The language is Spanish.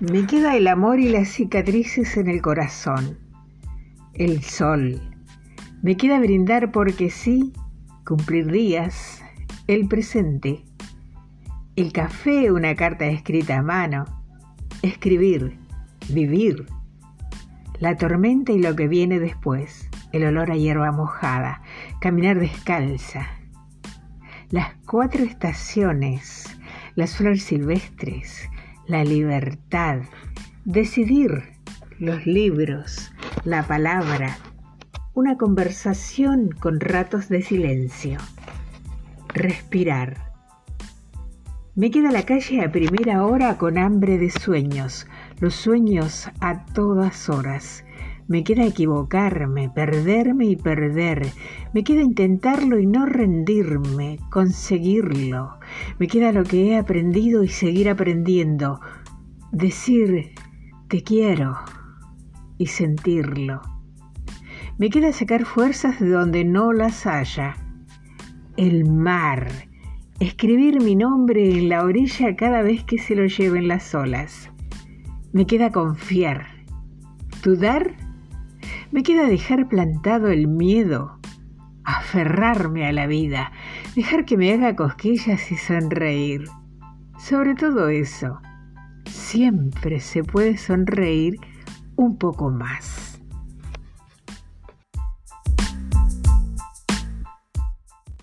Me queda el amor y las cicatrices en el corazón. El sol. Me queda brindar porque sí, cumplir días, el presente. El café, una carta escrita a mano. Escribir, vivir. La tormenta y lo que viene después. El olor a hierba mojada. Caminar descalza. Las cuatro estaciones. Las flores silvestres. La libertad. Decidir. Los libros. La palabra. Una conversación con ratos de silencio. Respirar me queda la calle a primera hora con hambre de sueños, los sueños a todas horas. Me queda equivocarme, perderme y perder. Me queda intentarlo y no rendirme, conseguirlo. Me queda lo que he aprendido y seguir aprendiendo. Decir te quiero y sentirlo. Me queda sacar fuerzas de donde no las haya. El mar escribir mi nombre en la orilla cada vez que se lo lleven las olas. Me queda confiar, dudar, me queda dejar plantado el miedo, aferrarme a la vida, dejar que me haga cosquillas y sonreír. Sobre todo eso, siempre se puede sonreír un poco más.